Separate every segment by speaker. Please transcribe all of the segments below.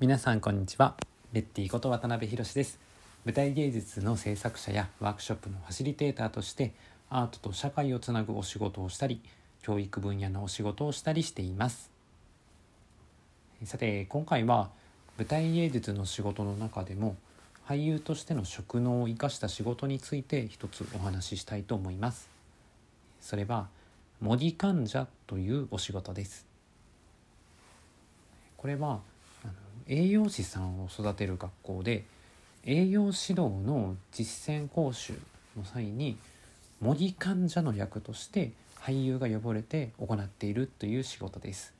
Speaker 1: 皆さんこんにちは。レッティこと渡辺博です。舞台芸術の制作者やワークショップのファシリテーターとしてアートと社会をつなぐお仕事をしたり教育分野のお仕事をしたりしています。さて今回は舞台芸術の仕事の中でも俳優としての職能を生かした仕事について一つお話ししたいと思います。それは模擬患者というお仕事です。これは栄養士さんを育てる学校で栄養指導の実践講習の際に模擬患者の役として俳優が呼ばれて行っているという仕事です。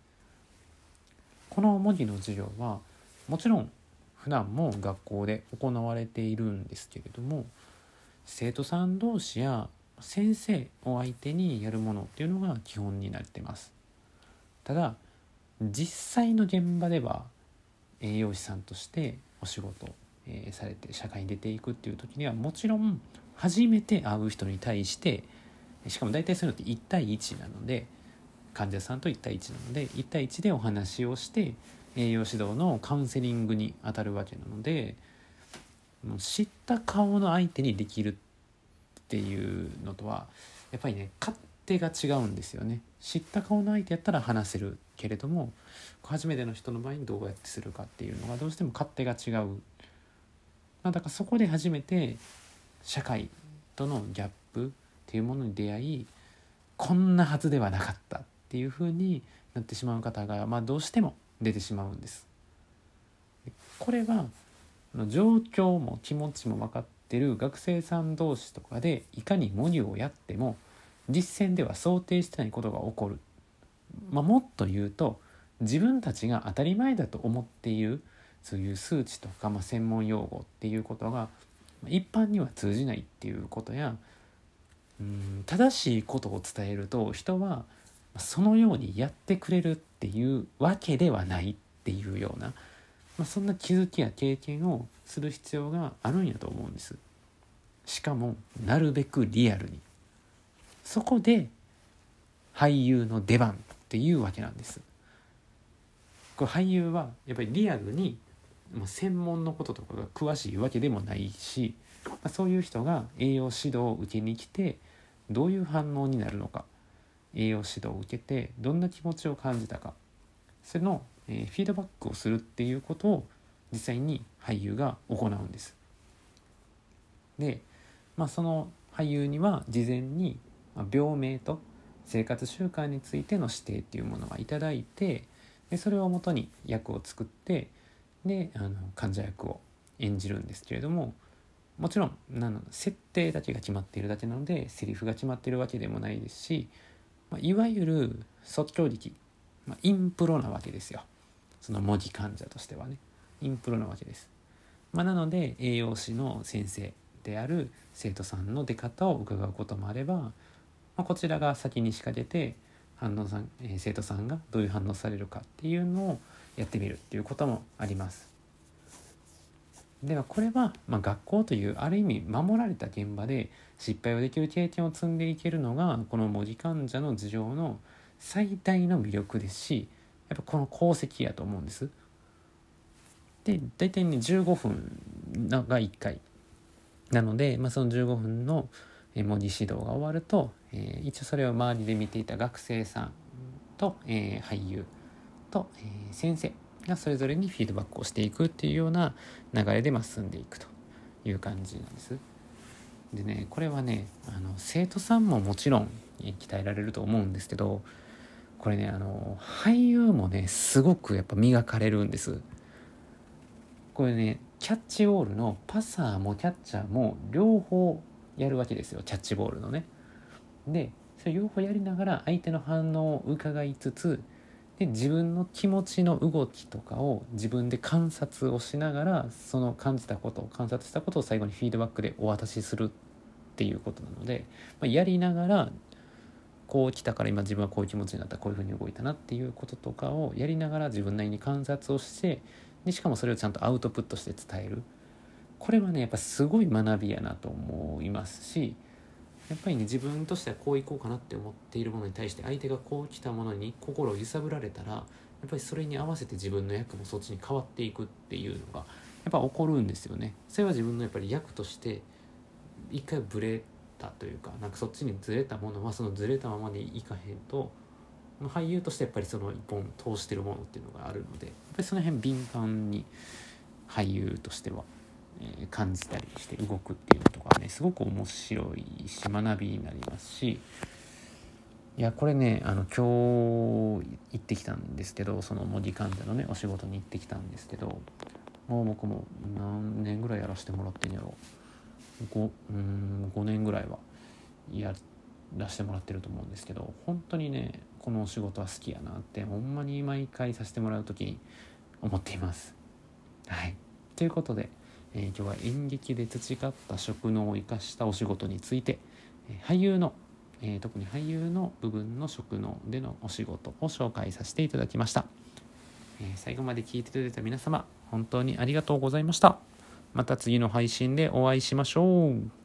Speaker 1: この模擬の授業はもちろん普段も学校で行われているんですけれども生徒さん同士や先生を相手にやるものっていうのが基本になってます。ただ実際の現場では栄養士さんとしてお仕事、えー、されて社会に出ていくっていう時にはもちろん初めて会う人に対してしかも大体そういうのって1対1なので患者さんと1対1なので1対1でお話をして栄養指導のカウンセリングに当たるわけなので知った顔の相手にできるっていうのとはやっぱりね勝手が違うんですよね知った顔の相手やったら話せるけれども初めての人の場合にどうやってするかっていうのがどうしても勝手が違う、まあ、だからそこで初めて社会とのギャップっていうものに出会いこんなはずではなかったっていうふうになってしまう方が、まあ、どうしても出てしまうんです。これは状況も気持ちも分かってる学生さん同士とかでいかに模擬をやっても実践では想定してないことが起こる、まあ、もっと言うと自分たちが当たり前だと思っているそういう数値とか、まあ、専門用語っていうことが一般には通じないっていうことやうん正しいことを伝えると人はそのようにやってくれるっていうわけではないっていうような、まあ、そんな気づきや経験をする必要があるんやと思うんです。しかもなるべくリアルにそこで俳優の出番っていうわけなんですこれ俳優はやっぱりリアルに専門のこととかが詳しいわけでもないし、まあ、そういう人が栄養指導を受けに来てどういう反応になるのか栄養指導を受けてどんな気持ちを感じたかそれの、え、フィードバックをするっていうことを実際に俳優が行うんです。で、まあ、その俳優には事前に病名と生活習慣についての指定っていうものが頂いてでそれをもとに役を作ってであの患者役を演じるんですけれどももちろんなの設定だけが決まっているだけなのでセリフが決まっているわけでもないですし、まあ、いわゆる即興劇、まあ、インプロなわけですよその模擬患者としてはねインプロなわけです。まあ、なので栄養士の先生である生徒さんの出方を伺うこともあればまあ、こちらが先に仕掛けて反応さん、えー、生徒さんがどういう反応されるかっていうのをやってみるっていうこともあります。ではこれは、まあ、学校というある意味守られた現場で失敗をできる経験を積んでいけるのがこの模擬患者の頭上の最大の魅力ですしやっぱこの功績やと思うんです。で大体ね15分が1回なので、まあ、その15分の文字指導が終わると、えー、一応それを周りで見ていた学生さんと、えー、俳優と、えー、先生がそれぞれにフィードバックをしていくっていうような流れでま進んでいくという感じなんです。でねこれはねあの生徒さんももちろん鍛えられると思うんですけどこれねあの俳優もねすごくやっぱ磨かれるんです。これねキャッチボールのパサーもキャッチャーも両方やるわけですよキャッチボールのね。でそれ両方やりながら相手の反応を伺いつつで自分の気持ちの動きとかを自分で観察をしながらその感じたことを観察したことを最後にフィードバックでお渡しするっていうことなので、まあ、やりながらこう来たから今自分はこういう気持ちになったこういうふうに動いたなっていうこととかをやりながら自分なりに観察をしてでしかもそれをちゃんとアウトプットして伝えるこれはねやっぱすごい学びやなと思いますしやっぱりね自分としてはこういこうかなって思っているものに対して相手がこう来たものに心を揺さぶられたらやっぱりそれに合わせて自分の役もそっちに変わっていくっていうのがやっぱ起こるんですよね。それは自分のやっぱり役として一回ブレたというかなんかそっちにずれたものはそのずれたままでいかへんと俳優としてやっぱりその一本通してるものっていうのがあるのでやっぱりその辺敏感に俳優としては、感じたりして動くっていうことがねすごく面白いし学びになりますしいやこれねあの今日行ってきたんですけどその模擬患者のねお仕事に行ってきたんですけどもう僕も何年ぐらいやらせてもらってんやろ 5, うん5年ぐらいはやらせてもらってると思うんですけど本当にねこのお仕事は好きやなってほんまに毎回させてもらう時に思っています。はいということで、えー、今日は演劇で培った職能を生かしたお仕事について、え、俳優の、えー、特に俳優の部分の職能でのお仕事を紹介させていただきました。え最後まで聞いていただいた皆様本当にありがとうございました。また次の配信でお会いしましょう。